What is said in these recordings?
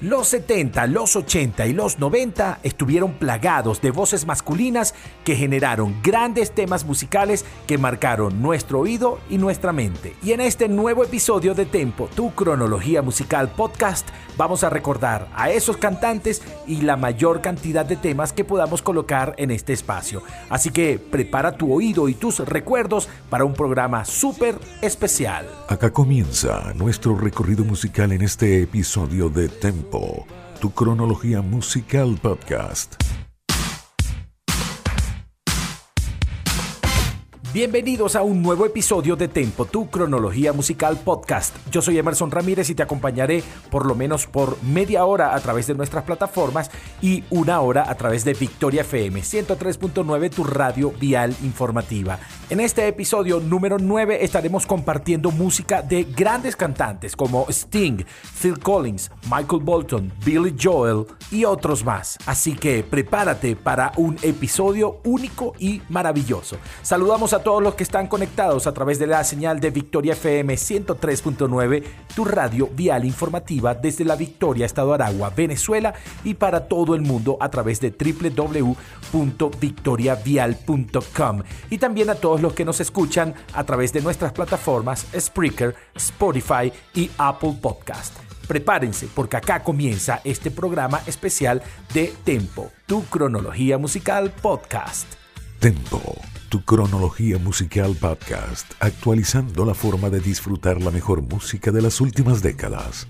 Los 70, los 80 y los 90 estuvieron plagados de voces masculinas que generaron grandes temas musicales que marcaron nuestro oído y nuestra mente. Y en este nuevo episodio de Tempo, tu cronología musical podcast, vamos a recordar a esos cantantes y la mayor cantidad de temas que podamos colocar en este espacio. Así que prepara tu oído y tus recuerdos para un programa súper especial. Acá comienza nuestro recorrido musical en este episodio de Tempo, tu cronología musical podcast. Bienvenidos a un nuevo episodio de Tempo, tu cronología musical podcast. Yo soy Emerson Ramírez y te acompañaré por lo menos por media hora a través de nuestras plataformas y una hora a través de Victoria FM 103.9, tu radio vial informativa. En este episodio número 9 estaremos compartiendo música de grandes cantantes como Sting, Phil Collins, Michael Bolton, Billy Joel y otros más. Así que prepárate para un episodio único y maravilloso. Saludamos a todos los que están conectados a través de la señal de Victoria FM 103.9, tu radio vial informativa desde la Victoria, Estado Aragua, Venezuela y para todo el mundo a través de www.victoriavial.com y también a todos los que nos escuchan a través de nuestras plataformas Spreaker, Spotify y Apple Podcast. Prepárense porque acá comienza este programa especial de Tempo, tu cronología musical podcast. Tempo tu cronología musical podcast, actualizando la forma de disfrutar la mejor música de las últimas décadas.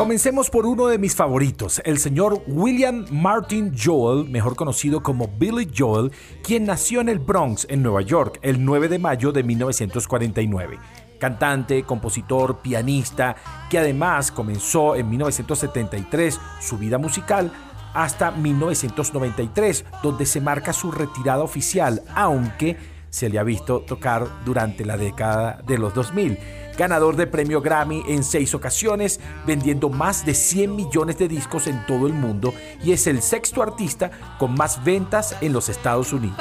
Comencemos por uno de mis favoritos, el señor William Martin Joel, mejor conocido como Billy Joel, quien nació en el Bronx, en Nueva York, el 9 de mayo de 1949 cantante, compositor, pianista, que además comenzó en 1973 su vida musical hasta 1993, donde se marca su retirada oficial, aunque se le ha visto tocar durante la década de los 2000. Ganador de premio Grammy en seis ocasiones, vendiendo más de 100 millones de discos en todo el mundo y es el sexto artista con más ventas en los Estados Unidos.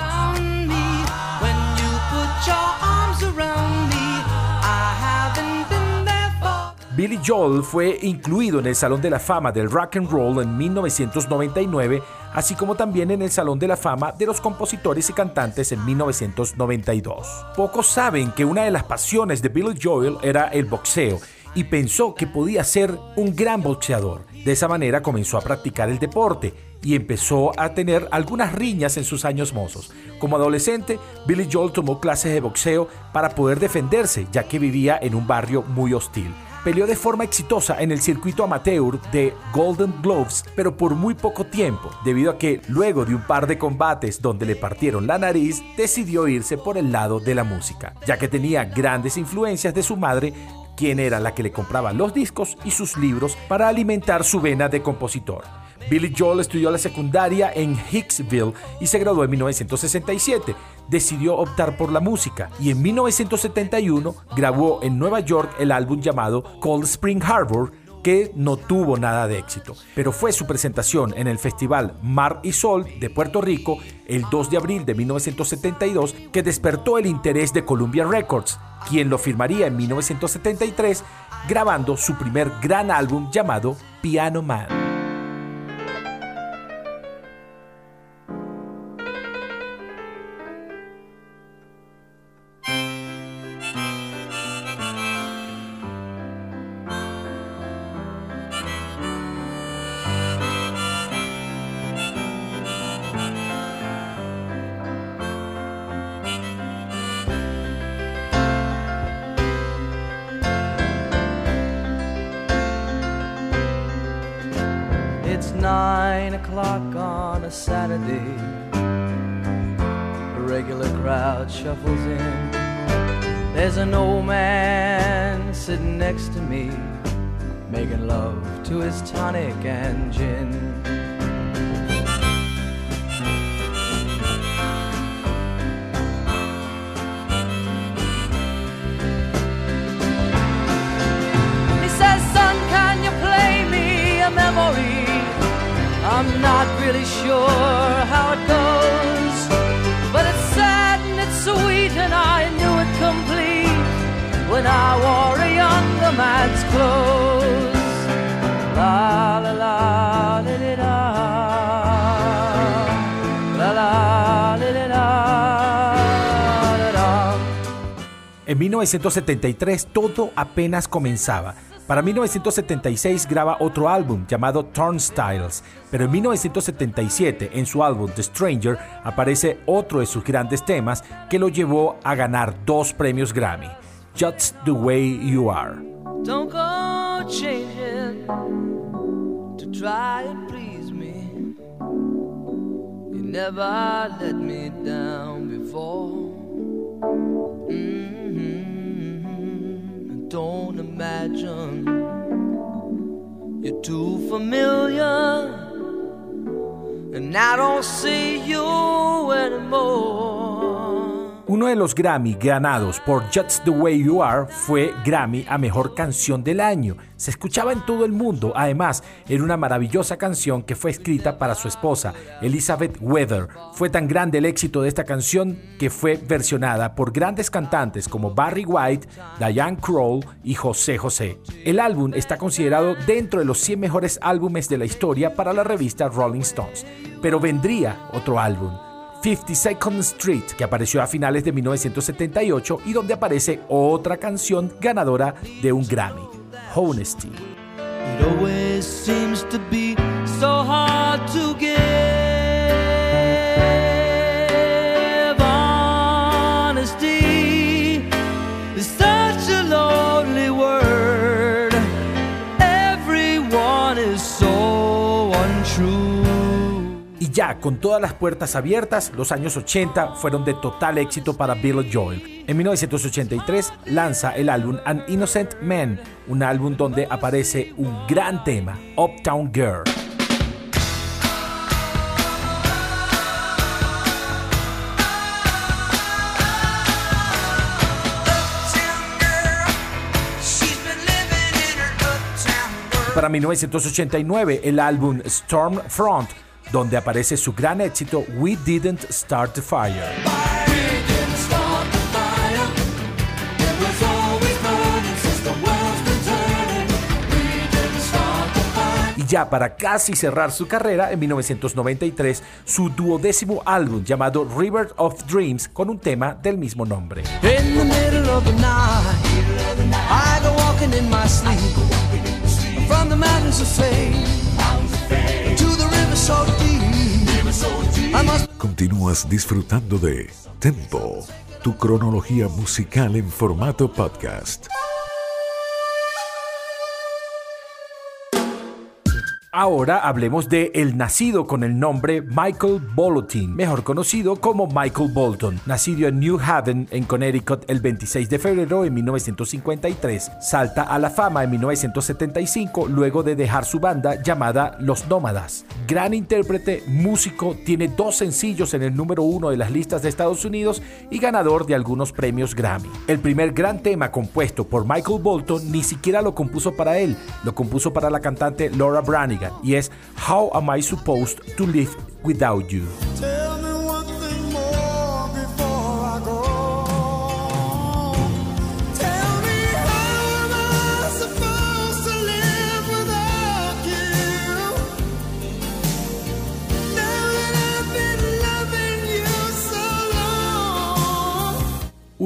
Billy Joel fue incluido en el Salón de la Fama del Rock and Roll en 1999, así como también en el Salón de la Fama de los Compositores y Cantantes en 1992. Pocos saben que una de las pasiones de Billy Joel era el boxeo y pensó que podía ser un gran boxeador. De esa manera comenzó a practicar el deporte y empezó a tener algunas riñas en sus años mozos. Como adolescente, Billy Joel tomó clases de boxeo para poder defenderse, ya que vivía en un barrio muy hostil. Peleó de forma exitosa en el circuito amateur de Golden Gloves, pero por muy poco tiempo, debido a que luego de un par de combates donde le partieron la nariz, decidió irse por el lado de la música, ya que tenía grandes influencias de su madre quien era la que le compraba los discos y sus libros para alimentar su vena de compositor. Billy Joel estudió la secundaria en Hicksville y se graduó en 1967. Decidió optar por la música y en 1971 grabó en Nueva York el álbum llamado Cold Spring Harbor que no tuvo nada de éxito, pero fue su presentación en el Festival Mar y Sol de Puerto Rico el 2 de abril de 1972 que despertó el interés de Columbia Records, quien lo firmaría en 1973 grabando su primer gran álbum llamado Piano Man. really sure how it goes. But it's sad and it's sweet, and I knew it complete when I walked. En 1973 todo apenas comenzaba. Para 1976 graba otro álbum llamado Turnstiles, pero en 1977 en su álbum The Stranger aparece otro de sus grandes temas que lo llevó a ganar dos premios Grammy, Just the Way You Are. Don't go changing to try and please me. You never let me down before. Don't imagine you're too familiar, and I don't see you anymore. Uno de los Grammy ganados por Just the Way You Are fue Grammy a Mejor Canción del Año. Se escuchaba en todo el mundo. Además, era una maravillosa canción que fue escrita para su esposa, Elizabeth Weather. Fue tan grande el éxito de esta canción que fue versionada por grandes cantantes como Barry White, Diane Kroll y José José. El álbum está considerado dentro de los 100 mejores álbumes de la historia para la revista Rolling Stones. Pero vendría otro álbum. 52nd Street, que apareció a finales de 1978 y donde aparece otra canción ganadora de un Grammy, Honesty. It always seems to be so hard to give Ya con todas las puertas abiertas, los años 80 fueron de total éxito para Billy Joel. En 1983 lanza el álbum An Innocent Man, un álbum donde aparece un gran tema, Uptown Girl. Para 1989 el álbum Stormfront, donde aparece su gran éxito We Didn't Start the Fire. Y ya para casi cerrar su carrera, en 1993, su duodécimo álbum llamado River of Dreams con un tema del mismo nombre. Continúas disfrutando de Tempo, tu cronología musical en formato podcast. Ahora hablemos de el nacido con el nombre Michael Bolotin, mejor conocido como Michael Bolton. Nacido en New Haven, en Connecticut, el 26 de febrero de 1953. Salta a la fama en 1975 luego de dejar su banda llamada Los Nómadas. Gran intérprete, músico, tiene dos sencillos en el número uno de las listas de Estados Unidos y ganador de algunos premios Grammy. El primer gran tema compuesto por Michael Bolton ni siquiera lo compuso para él, lo compuso para la cantante Laura Branigan y es How Am I Supposed to Live Without You.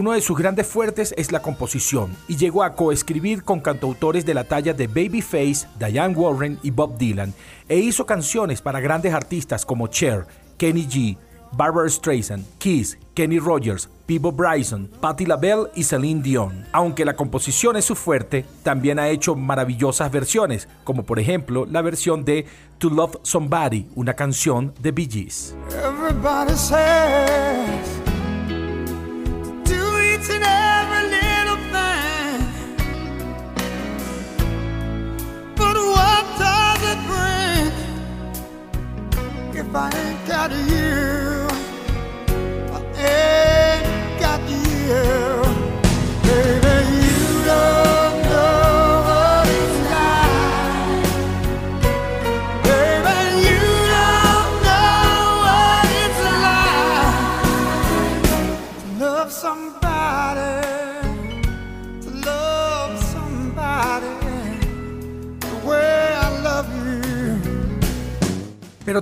Uno de sus grandes fuertes es la composición y llegó a coescribir con cantautores de la talla de Babyface, Diane Warren y Bob Dylan e hizo canciones para grandes artistas como Cher, Kenny G, Barbara Streisand, Kiss, Kenny Rogers, Peebo Bryson, Patti LaBelle y Celine Dion. Aunque la composición es su fuerte, también ha hecho maravillosas versiones, como por ejemplo la versión de To Love Somebody, una canción de Bee Gees. Everybody says each and every little thing, but what does it bring if I ain't got you?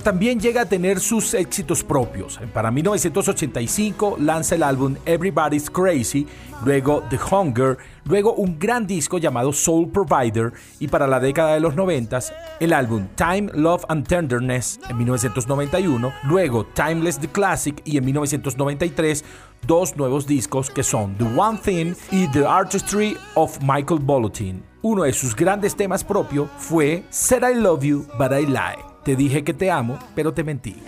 También llega a tener sus éxitos propios. Para 1985 lanza el álbum Everybody's Crazy, luego The Hunger, luego un gran disco llamado Soul Provider y para la década de los 90 el álbum Time, Love and Tenderness en 1991, luego Timeless the Classic y en 1993 dos nuevos discos que son The One Thing y The Artistry of Michael Bolotin. Uno de sus grandes temas propio fue Said I Love You But I Lie. Te dije que te amo, pero te mentí.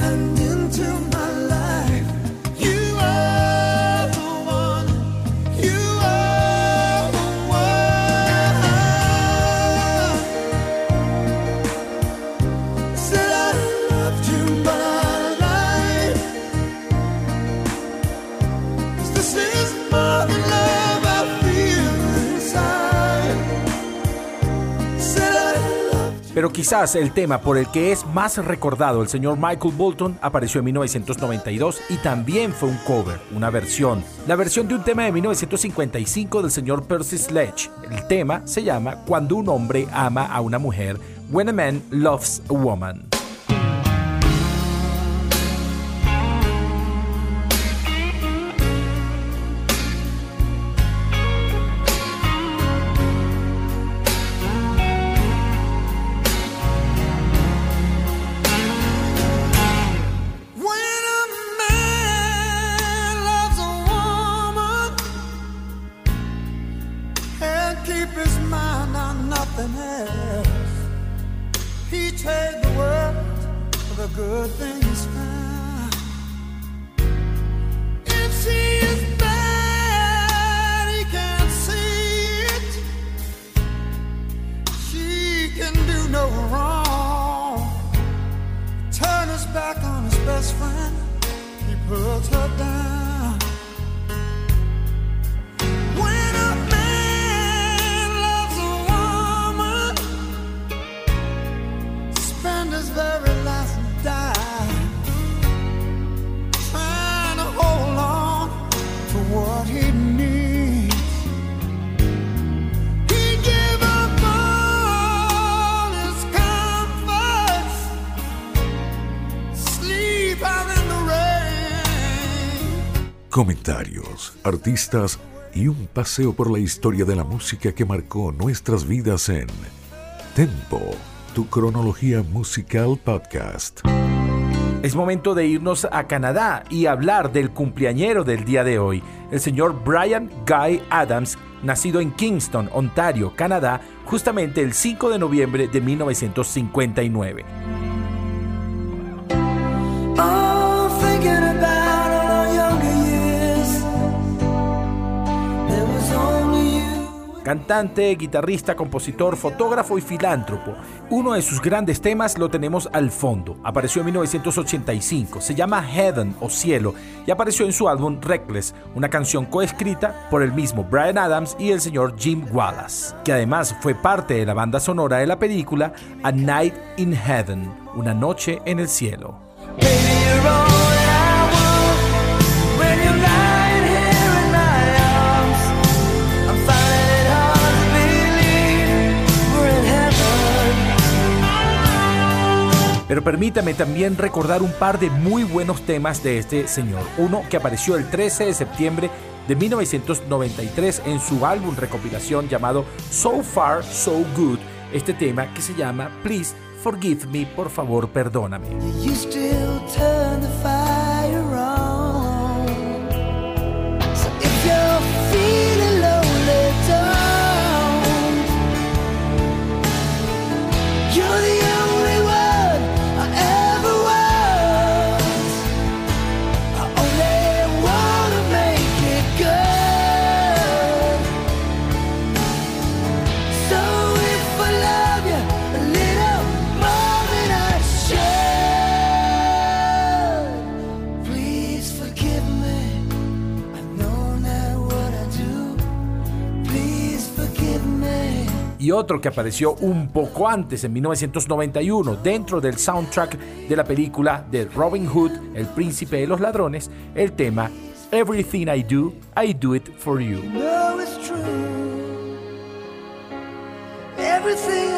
Quizás el tema por el que es más recordado el señor Michael Bolton apareció en 1992 y también fue un cover, una versión. La versión de un tema de 1955 del señor Percy Sledge. El tema se llama Cuando un hombre ama a una mujer, When a Man Loves a Woman. good thing. Comentarios, artistas y un paseo por la historia de la música que marcó nuestras vidas en Tempo, tu cronología musical podcast. Es momento de irnos a Canadá y hablar del cumpleañero del día de hoy, el señor Brian Guy Adams, nacido en Kingston, Ontario, Canadá, justamente el 5 de noviembre de 1959. Cantante, guitarrista, compositor, fotógrafo y filántropo. Uno de sus grandes temas lo tenemos al fondo. Apareció en 1985. Se llama Heaven o Cielo y apareció en su álbum Reckless, una canción coescrita por el mismo Brian Adams y el señor Jim Wallace, que además fue parte de la banda sonora de la película A Night in Heaven, una noche en el cielo. Permítame también recordar un par de muy buenos temas de este señor. Uno que apareció el 13 de septiembre de 1993 en su álbum recopilación llamado So Far, So Good. Este tema que se llama Please Forgive Me, por favor, perdóname. Y otro que apareció un poco antes, en 1991, dentro del soundtrack de la película de Robin Hood, El Príncipe de los Ladrones, el tema Everything I Do, I Do It For You. Everything I do, I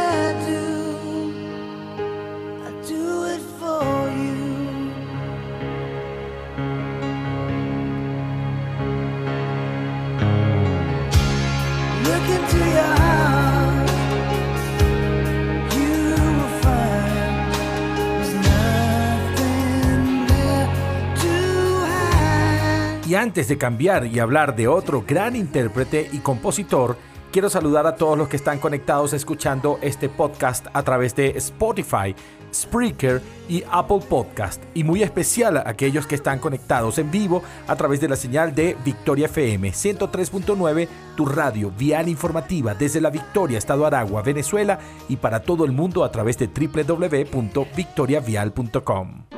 Y antes de cambiar y hablar de otro gran intérprete y compositor, quiero saludar a todos los que están conectados escuchando este podcast a través de Spotify, Spreaker y Apple Podcast, y muy especial a aquellos que están conectados en vivo a través de la señal de Victoria FM 103.9, tu radio vial informativa desde la Victoria, Estado Aragua, Venezuela, y para todo el mundo a través de www.victoriavial.com.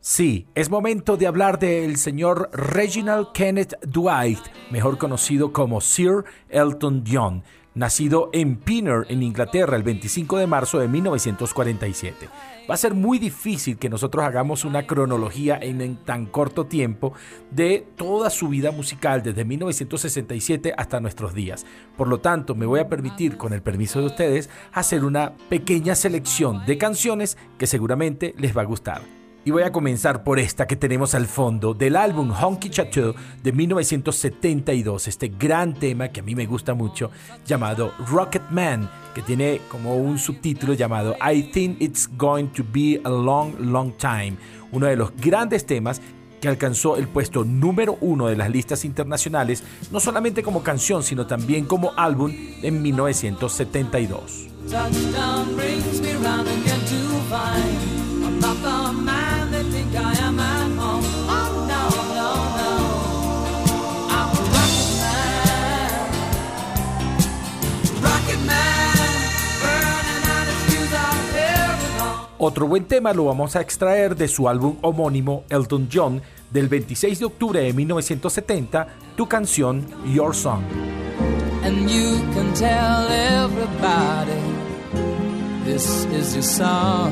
Sí, es momento de hablar del señor Reginald Kenneth Dwight, mejor conocido como Sir Elton John, nacido en Pinner, en Inglaterra, el 25 de marzo de 1947. Va a ser muy difícil que nosotros hagamos una cronología en, tan corto tiempo de toda su vida musical, desde 1967 hasta nuestros días. Por lo tanto, me voy a permitir, con el permiso de ustedes, hacer una pequeña selección de canciones que seguramente les va a gustar. Y voy a comenzar por esta que tenemos al fondo del álbum Honky Chateau de 1972, este gran tema que a mí me gusta mucho llamado Rocket Man, que tiene como un subtítulo llamado I Think It's Going to Be a Long, Long Time, uno de los grandes temas que alcanzó el puesto número uno de las listas internacionales, no solamente como canción, sino también como álbum en 1972. Otro buen tema lo vamos a extraer de su álbum homónimo Elton John del 26 de octubre de 1970, tu canción Your Song. And you can tell everybody this is your song.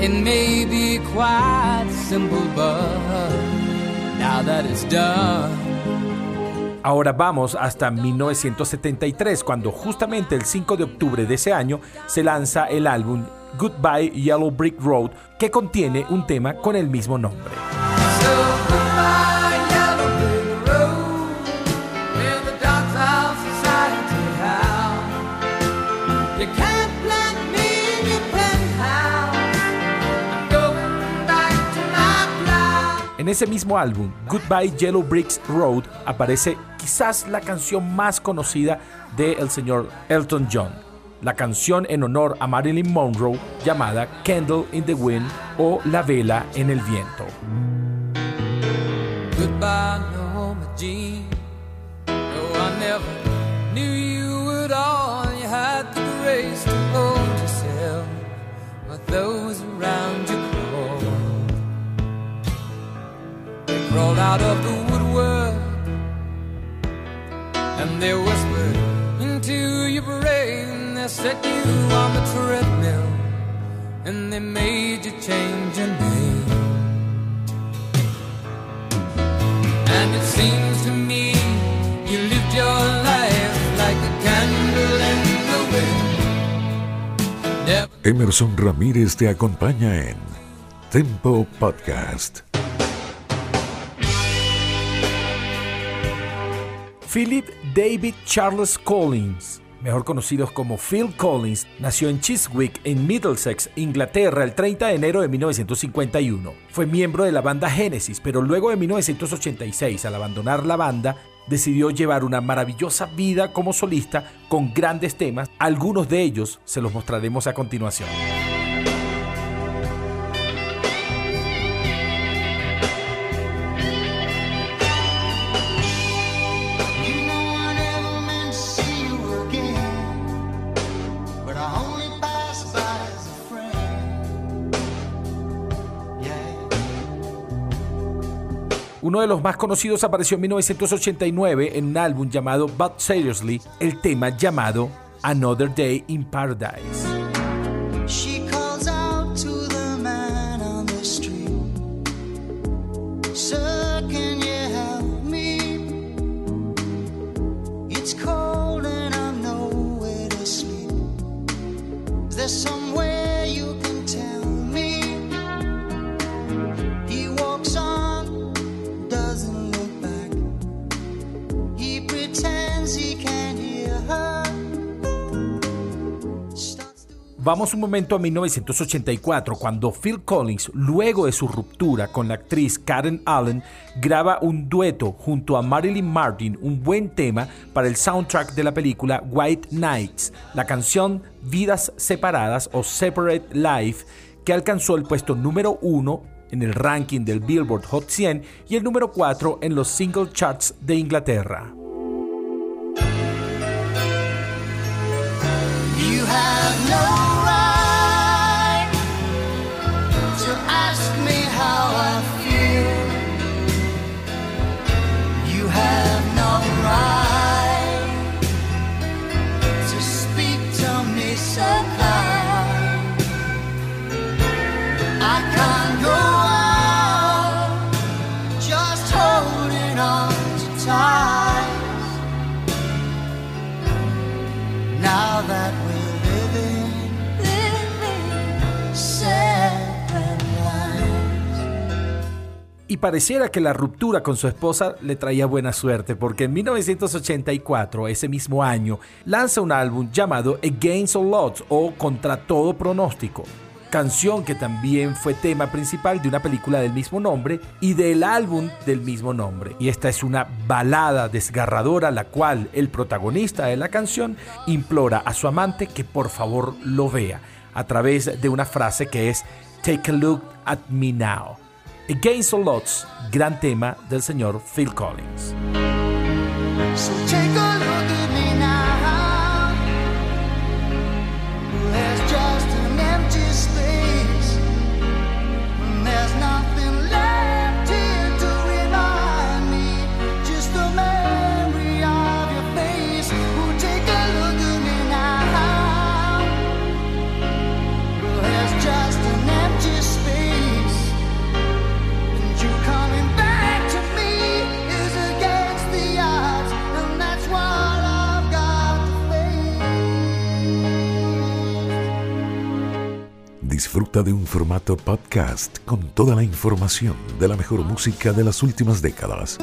It may be quite simple, but now that it's done. Ahora vamos hasta 1973, cuando justamente el 5 de octubre de ese año se lanza el álbum Goodbye Yellow Brick Road, que contiene un tema con el mismo nombre. En ese mismo álbum, Goodbye Yellow Bricks Road, aparece quizás la canción más conocida del señor Elton John, la canción en honor a Marilyn Monroe llamada Candle in the Wind o La vela en el viento. Out of the and they whispered into your brain. They set you on the treadmill and they made you change your name. And it seems to me you lived your life like a candle in the wind. Emerson Ramírez te acompaña en Tempo Podcast. Philip David Charles Collins, mejor conocidos como Phil Collins, nació en Chiswick, en Middlesex, Inglaterra, el 30 de enero de 1951. Fue miembro de la banda Genesis, pero luego de 1986, al abandonar la banda, decidió llevar una maravillosa vida como solista con grandes temas. Algunos de ellos se los mostraremos a continuación. Uno de los más conocidos apareció en 1989 en un álbum llamado But Seriously, el tema llamado Another Day in Paradise. Vamos un momento a 1984, cuando Phil Collins, luego de su ruptura con la actriz Karen Allen, graba un dueto junto a Marilyn Martin, un buen tema para el soundtrack de la película White Nights, la canción Vidas Separadas o Separate Life, que alcanzó el puesto número uno en el ranking del Billboard Hot 100 y el número 4 en los single charts de Inglaterra. Y pareciera que la ruptura con su esposa le traía buena suerte, porque en 1984, ese mismo año, lanza un álbum llamado Against All Odds o Contra Todo Pronóstico, canción que también fue tema principal de una película del mismo nombre y del álbum del mismo nombre. Y esta es una balada desgarradora, la cual el protagonista de la canción implora a su amante que por favor lo vea a través de una frase que es Take a look at me now. Against All Odds, gran tema del señor Phil Collins. De un formato podcast con toda la información de la mejor música de las últimas décadas.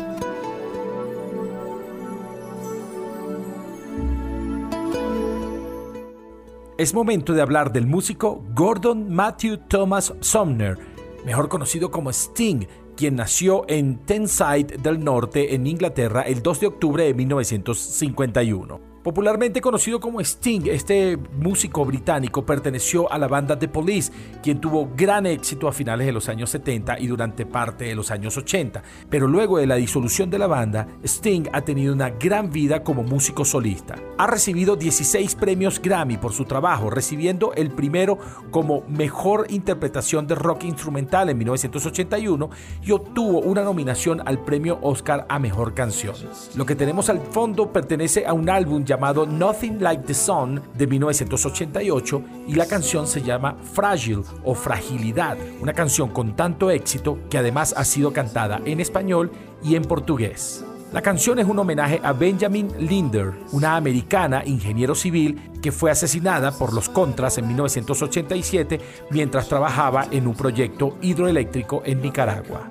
Es momento de hablar del músico Gordon Matthew Thomas Sumner, mejor conocido como Sting, quien nació en Tenside del Norte, en Inglaterra, el 2 de octubre de 1951. Popularmente conocido como Sting, este músico británico perteneció a la banda The Police, quien tuvo gran éxito a finales de los años 70 y durante parte de los años 80. Pero luego de la disolución de la banda, Sting ha tenido una gran vida como músico solista. Ha recibido 16 premios Grammy por su trabajo, recibiendo el primero como Mejor Interpretación de Rock Instrumental en 1981 y obtuvo una nominación al premio Oscar a Mejor Canción. Lo que tenemos al fondo pertenece a un álbum llamado Nothing Like the Sun de 1988 y la canción se llama Fragile o Fragilidad, una canción con tanto éxito que además ha sido cantada en español y en portugués. La canción es un homenaje a Benjamin Linder, una americana ingeniero civil que fue asesinada por los Contras en 1987 mientras trabajaba en un proyecto hidroeléctrico en Nicaragua.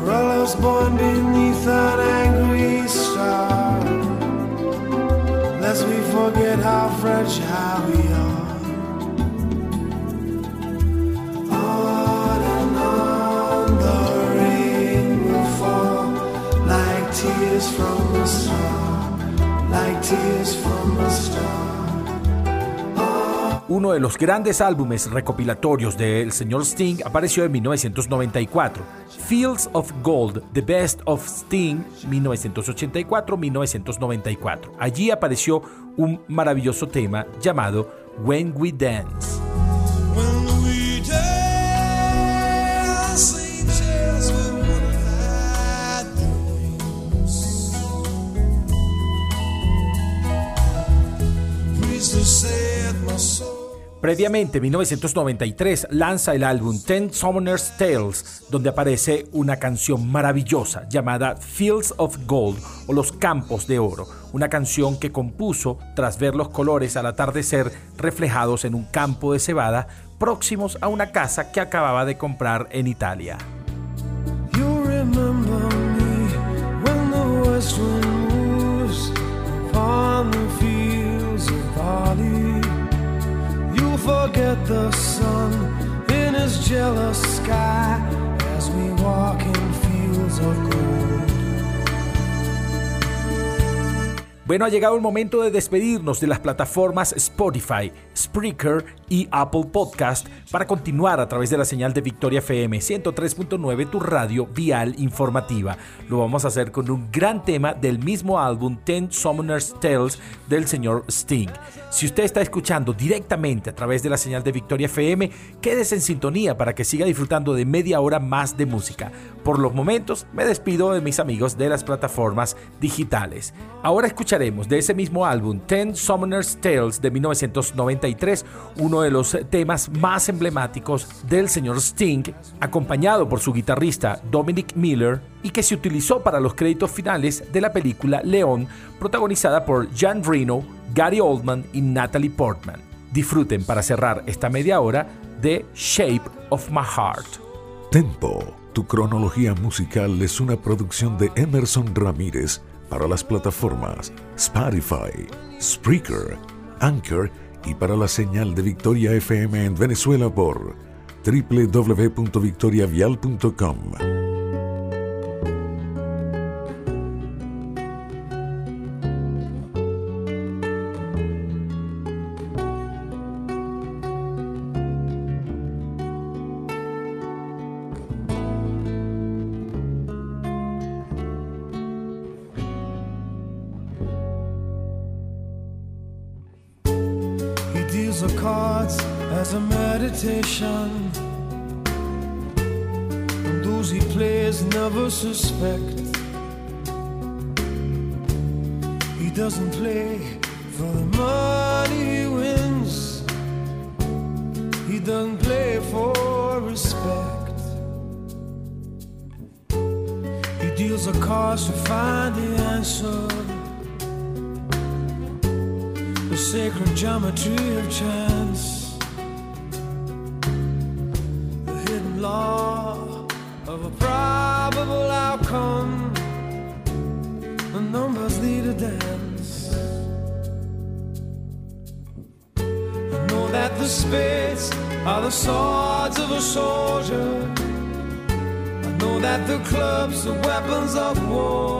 For all us born beneath an angry star, lest we forget how fragile we are. On and on the rain will fall like tears from a star, like tears from a star. Uno de los grandes álbumes recopilatorios del señor Sting apareció en 1994, Fields of Gold, The Best of Sting 1984-1994. Allí apareció un maravilloso tema llamado When We Dance. Previamente, en 1993, lanza el álbum Ten Summoner's Tales, donde aparece una canción maravillosa llamada Fields of Gold o Los Campos de Oro, una canción que compuso tras ver los colores al atardecer reflejados en un campo de cebada próximos a una casa que acababa de comprar en Italia. Bueno, ha llegado el momento de despedirnos de las plataformas Spotify, Spreaker y Apple Podcast para continuar a través de la señal de Victoria FM 103.9, tu radio vial informativa. Lo vamos a hacer con un gran tema del mismo álbum Ten Summoners Tales del señor Sting. Si usted está escuchando directamente a través de la señal de Victoria FM, quédese en sintonía para que siga disfrutando de media hora más de música. Por los momentos, me despido de mis amigos de las plataformas digitales. Ahora escucharemos de ese mismo álbum, Ten Summoners Tales de 1993, uno de los temas más emblemáticos del señor Sting, acompañado por su guitarrista Dominic Miller y que se utilizó para los créditos finales de la película León, protagonizada por Jan Reno, Gary Oldman y Natalie Portman. Disfruten para cerrar esta media hora de Shape of My Heart. Tempo, tu cronología musical es una producción de Emerson Ramírez para las plataformas Spotify, Spreaker, Anchor y para la señal de Victoria FM en Venezuela por www.victoriavial.com. cards to find the answer the sacred geometry of chance, clubs are weapons of war.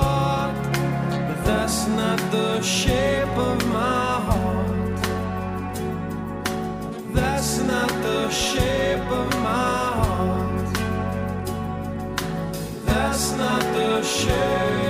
not the shape,